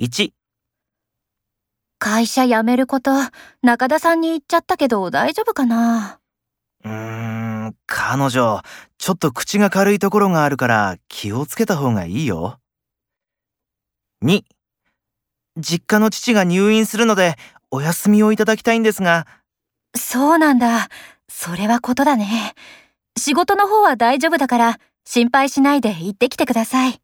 1、会社辞めること、中田さんに言っちゃったけど大丈夫かな？うーん、彼女、ちょっと口が軽いところがあるから気をつけた方がいいよ。2、実家の父が入院するのでお休みをいただきたいんですが、そうなんだ。それはことだね。仕事の方は大丈夫だから、心配しないで行ってきてください。